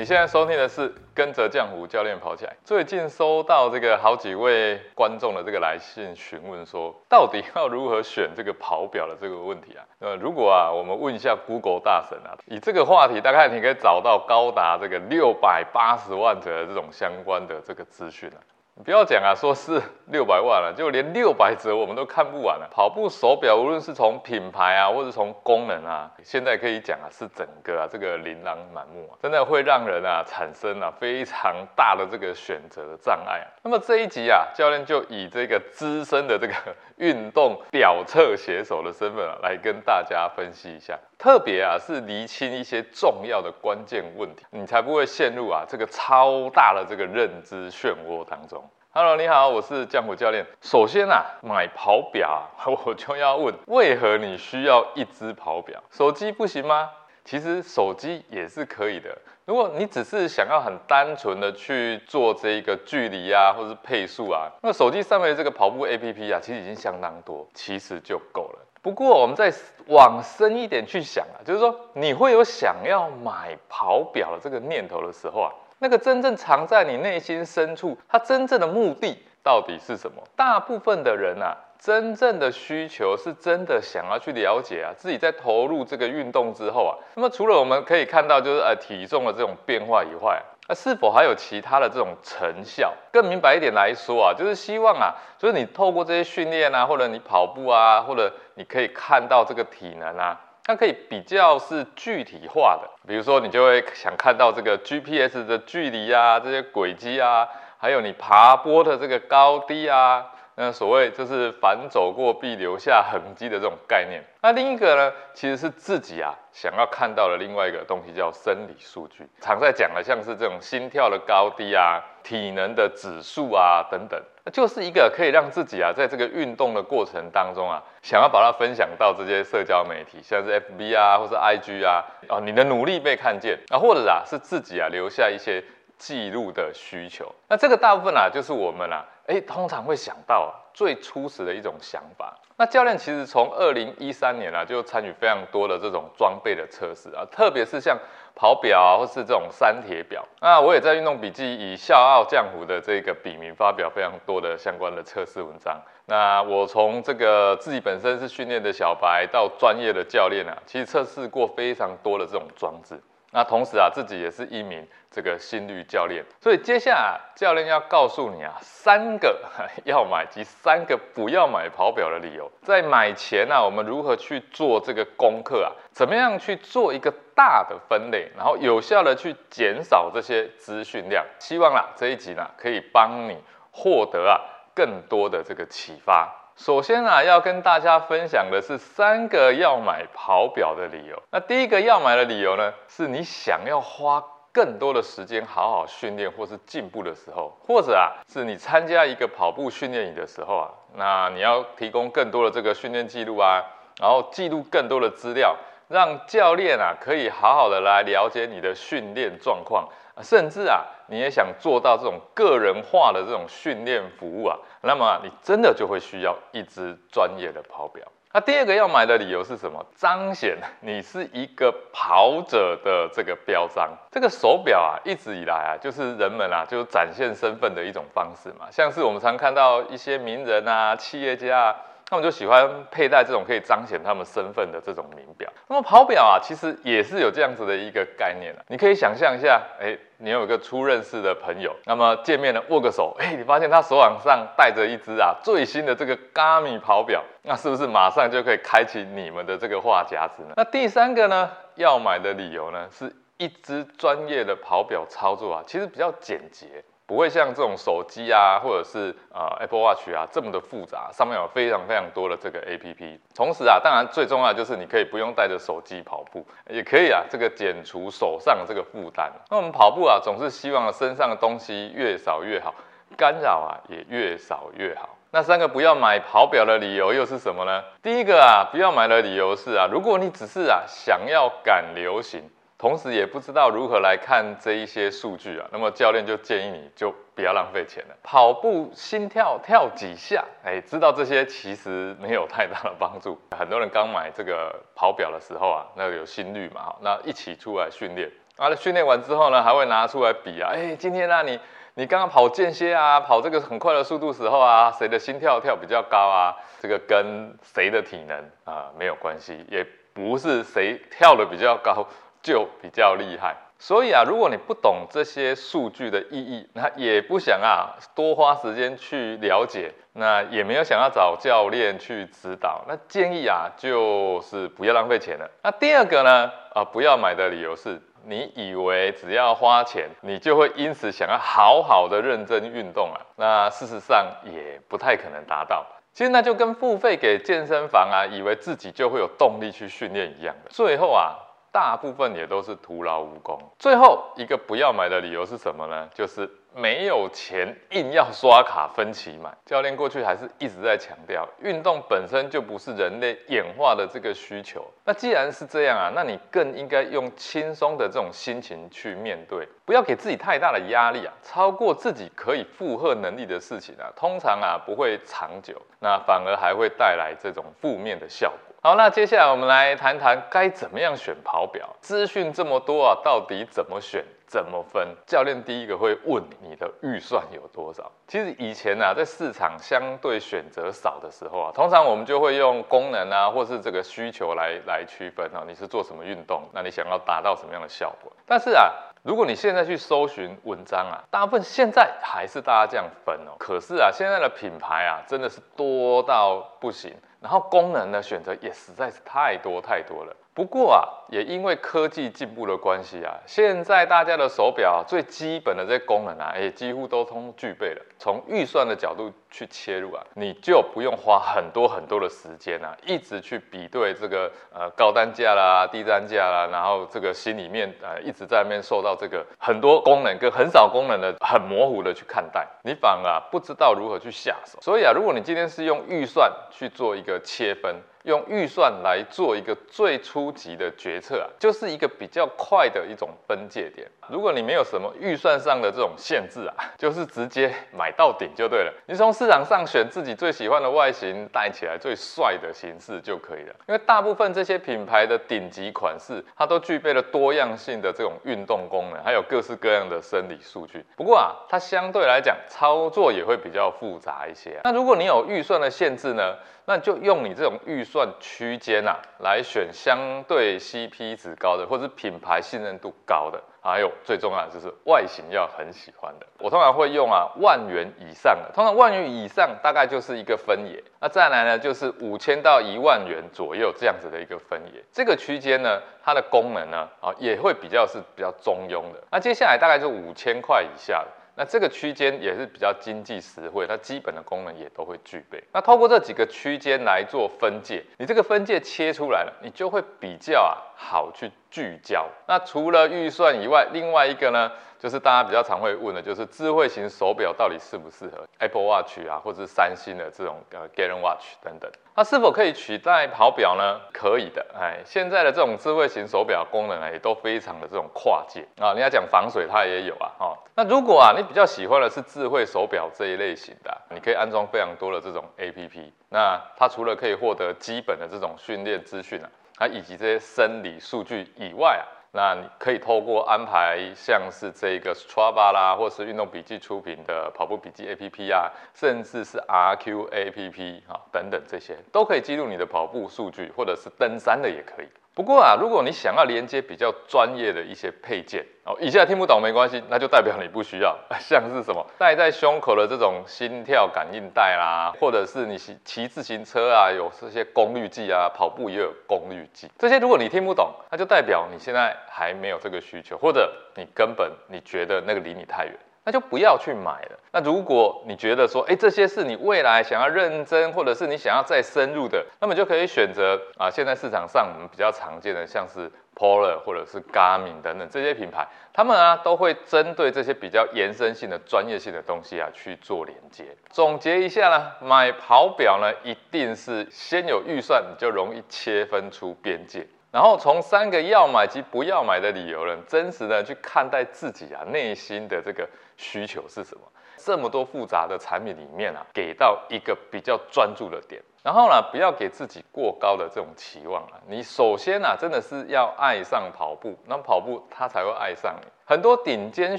你现在收听的是跟着江湖教练跑起来。最近收到这个好几位观众的这个来信询问说，到底要如何选这个跑表的这个问题啊？呃，如果啊，我们问一下 Google 大神啊，以这个话题，大概你可以找到高达这个六百八十万的这种相关的这个资讯啊。不要讲啊，说是六百万了，就连六百折我们都看不完了。跑步手表，无论是从品牌啊，或者从功能啊，现在可以讲啊，是整个啊这个琳琅满目啊，真的会让人啊产生啊非常大的这个选择的障碍啊。那么这一集啊，教练就以这个资深的这个 运动表测写手的身份啊，来跟大家分析一下，特别啊是厘清一些重要的关键问题，你才不会陷入啊这个超大的这个认知漩涡当中。Hello，你好，我是江湖教练。首先啊，买跑表，我就要问，为何你需要一只跑表？手机不行吗？其实手机也是可以的。如果你只是想要很单纯的去做这一个距离啊，或是配速啊，那手机上面的这个跑步 APP 啊，其实已经相当多，其实就够了。不过我们再往深一点去想啊，就是说你会有想要买跑表的这个念头的时候啊。那个真正藏在你内心深处，它真正的目的到底是什么？大部分的人啊，真正的需求是真的想要去了解啊，自己在投入这个运动之后啊，那么除了我们可以看到就是呃体重的这种变化以外，那是否还有其他的这种成效？更明白一点来说啊，就是希望啊，就是你透过这些训练啊，或者你跑步啊，或者你可以看到这个体能啊。它可以比较是具体化的，比如说你就会想看到这个 GPS 的距离啊，这些轨迹啊，还有你爬坡的这个高低啊。那所谓就是反走过必留下痕迹的这种概念。那另一个呢，其实是自己啊想要看到的另外一个东西，叫生理数据。常在讲的像是这种心跳的高低啊、体能的指数啊等等，就是一个可以让自己啊在这个运动的过程当中啊，想要把它分享到这些社交媒体，像是 FB 啊或是 IG 啊，哦你的努力被看见啊，或者啊是自己啊留下一些记录的需求。那这个大部分啊就是我们啊。哎，通常会想到最初始的一种想法。那教练其实从二零一三年啊，就参与非常多的这种装备的测试啊，特别是像跑表啊，或是这种三铁表。那我也在运动笔记以笑傲江湖的这个笔名发表非常多的相关的测试文章。那我从这个自己本身是训练的小白到专业的教练啊，其实测试过非常多的这种装置。那同时啊，自己也是一名这个心率教练，所以接下来教练要告诉你啊，三个要买及三个不要买跑表的理由。在买前呢，我们如何去做这个功课啊？怎么样去做一个大的分类，然后有效的去减少这些资讯量？希望啦这一集呢，可以帮你获得啊更多的这个启发。首先啊，要跟大家分享的是三个要买跑表的理由。那第一个要买的理由呢，是你想要花更多的时间好好训练或是进步的时候，或者啊，是你参加一个跑步训练营的时候啊，那你要提供更多的这个训练记录啊，然后记录更多的资料，让教练啊可以好好的来了解你的训练状况。甚至啊，你也想做到这种个人化的这种训练服务啊，那么你真的就会需要一只专业的跑表。那第二个要买的理由是什么？彰显 你是一个跑者的这个标章。这个手表啊，一直以来啊，就是人们啊，就展现身份的一种方式嘛。像是我们常看到一些名人啊、企业家啊。他们就喜欢佩戴这种可以彰显他们身份的这种名表。那么跑表啊，其实也是有这样子的一个概念的。你可以想象一下，哎，你有一个初认识的朋友，那么见面了握个手，哎，你发现他手腕上戴着一只啊最新的这个 Garmin 跑表，那是不是马上就可以开启你们的这个话匣子呢？那第三个呢，要买的理由呢，是一只专业的跑表操作啊，其实比较简洁。不会像这种手机啊，或者是呃 Apple Watch 啊这么的复杂，上面有非常非常多的这个 A P P。同时啊，当然最重要就是你可以不用带着手机跑步，也可以啊，这个减除手上的这个负担。那我们跑步啊，总是希望身上的东西越少越好，干扰啊也越少越好。那三个不要买跑表的理由又是什么呢？第一个啊，不要买的理由是啊，如果你只是啊想要赶流行。同时也不知道如何来看这一些数据啊，那么教练就建议你就不要浪费钱了。跑步心跳跳几下，哎，知道这些其实没有太大的帮助。很多人刚买这个跑表的时候啊，那有心率嘛，那一起出来训练，啊，训练完之后呢，还会拿出来比啊，哎，今天呢你你刚刚跑间歇啊，跑这个很快的速度时候啊，谁的心跳跳比较高啊？这个跟谁的体能啊没有关系，也不是谁跳的比较高就比较厉害。所以啊，如果你不懂这些数据的意义，那也不想啊多花时间去了解，那也没有想要找教练去指导，那建议啊就是不要浪费钱了。那第二个呢，啊不要买的理由是你以为只要花钱，你就会因此想要好好的认真运动啊，那事实上也不太可能达到。其实那就跟付费给健身房啊，以为自己就会有动力去训练一样的，最后啊。大部分也都是徒劳无功。最后一个不要买的理由是什么呢？就是没有钱，硬要刷卡分期买。教练过去还是一直在强调，运动本身就不是人类演化的这个需求。那既然是这样啊，那你更应该用轻松的这种心情去面对，不要给自己太大的压力啊。超过自己可以负荷能力的事情啊，通常啊不会长久，那反而还会带来这种负面的效果。好，那接下来我们来谈谈该怎么样选跑表。资讯这么多啊，到底怎么选、怎么分？教练第一个会问你的预算有多少。其实以前啊，在市场相对选择少的时候啊，通常我们就会用功能啊，或是这个需求来来区分啊，你是做什么运动，那你想要达到什么样的效果？但是啊，如果你现在去搜寻文章啊，大部分现在还是大家这样分哦。可是啊，现在的品牌啊，真的是多到不行。然后功能的选择也实在是太多太多了。不过啊，也因为科技进步的关系啊，现在大家的手表最基本的这些功能啊，也几乎都通具备了。从预算的角度去切入啊，你就不用花很多很多的时间啊，一直去比对这个呃高单价啦、低单价啦，然后这个心里面呃一直在面受到这个很多功能跟很少功能的很模糊的去看待，你反而啊不知道如何去下手。所以啊，如果你今天是用预算去做一个切分。用预算来做一个最初级的决策啊，就是一个比较快的一种分界点。如果你没有什么预算上的这种限制啊，就是直接买到顶就对了。你从市场上选自己最喜欢的外形，戴起来最帅的形式就可以了。因为大部分这些品牌的顶级款式，它都具备了多样性的这种运动功能，还有各式各样的生理数据。不过啊，它相对来讲操作也会比较复杂一些。那如果你有预算的限制呢？那就用你这种预算区间呐，来选相对 CP 值高的，或者是品牌信任度高的，还有最重要的就是外形要很喜欢的。我通常会用啊万元以上的，通常万元以上大概就是一个分野。那再来呢，就是五千到一万元左右这样子的一个分野。这个区间呢，它的功能呢，啊也会比较是比较中庸的。那接下来大概就五千块以下的。那这个区间也是比较经济实惠，它基本的功能也都会具备。那透过这几个区间来做分界，你这个分界切出来了，你就会比较啊好去聚焦。那除了预算以外，另外一个呢？就是大家比较常会问的，就是智慧型手表到底适不适合 Apple Watch 啊，或者是三星的这种呃 Garmin Watch 等等，它是否可以取代跑表呢？可以的，哎，现在的这种智慧型手表功能啊，也都非常的这种跨界啊。你要讲防水，它也有啊，哈。那如果啊，你比较喜欢的是智慧手表这一类型的，你可以安装非常多的这种 APP，那它除了可以获得基本的这种训练资讯啊，它以及这些生理数据以外啊。那你可以透过安排像是这个 Strava 啦，或是运动笔记出品的跑步笔记 APP 啊，甚至是 RQ APP 啊等等这些，都可以记录你的跑步数据，或者是登山的也可以。不过啊，如果你想要连接比较专业的一些配件哦，以下听不懂没关系，那就代表你不需要。像是什么戴在胸口的这种心跳感应带啦，或者是你骑骑自行车啊，有这些功率计啊，跑步也有功率计。这些如果你听不懂，那就代表你现在还没有这个需求，或者你根本你觉得那个离你太远。那就不要去买了。那如果你觉得说，哎，这些是你未来想要认真，或者是你想要再深入的，那么就可以选择啊，现在市场上我们比较常见的，像是 Polar 或者是 Garmin 等等这些品牌，他们啊都会针对这些比较延伸性的专业性的东西啊去做连接。总结一下呢，买跑表呢，一定是先有预算，你就容易切分出边界。然后从三个要买及不要买的理由呢，真实的去看待自己啊内心的这个需求是什么。这么多复杂的产品里面啊，给到一个比较专注的点。然后呢，不要给自己过高的这种期望啊。你首先啊，真的是要爱上跑步，那跑步它才会爱上你。很多顶尖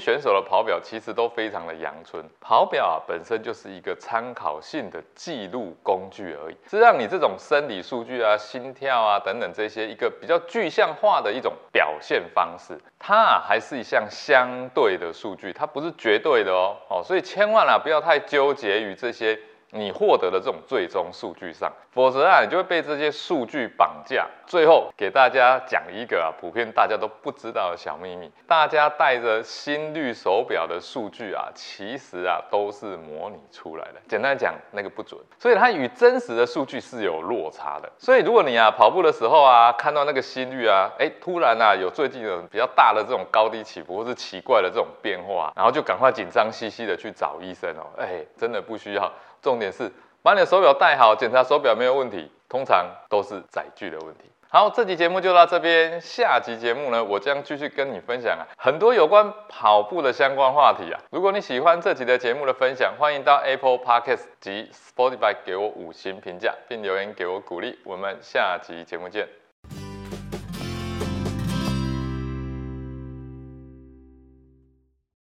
选手的跑表其实都非常的阳春，跑表啊本身就是一个参考性的记录工具而已，是让你这种生理数据啊、心跳啊等等这些一个比较具象化的一种表现方式。它啊还是一项相对的数据，它不是绝对的哦。哦，所以千万啊不要太纠结于这些。你获得的这种最终数据上，否则啊，你就会被这些数据绑架。最后给大家讲一个啊，普遍大家都不知道的小秘密：大家带着心率手表的数据啊，其实啊都是模拟出来的。简单讲，那个不准，所以它与真实的数据是有落差的。所以如果你啊跑步的时候啊，看到那个心率啊，哎，突然啊有最近有比较大的这种高低起伏或是奇怪的这种变化，然后就赶快紧张兮兮的去找医生哦。哎，真的不需要。重点是把你的手表戴好，检查手表没有问题，通常都是载具的问题。好，这集节目就到这边，下集节目呢，我将继续跟你分享啊很多有关跑步的相关话题啊。如果你喜欢这集的节目的分享，欢迎到 Apple Podcast 及 Spotify 给我五星评价，并留言给我鼓励。我们下集节目见。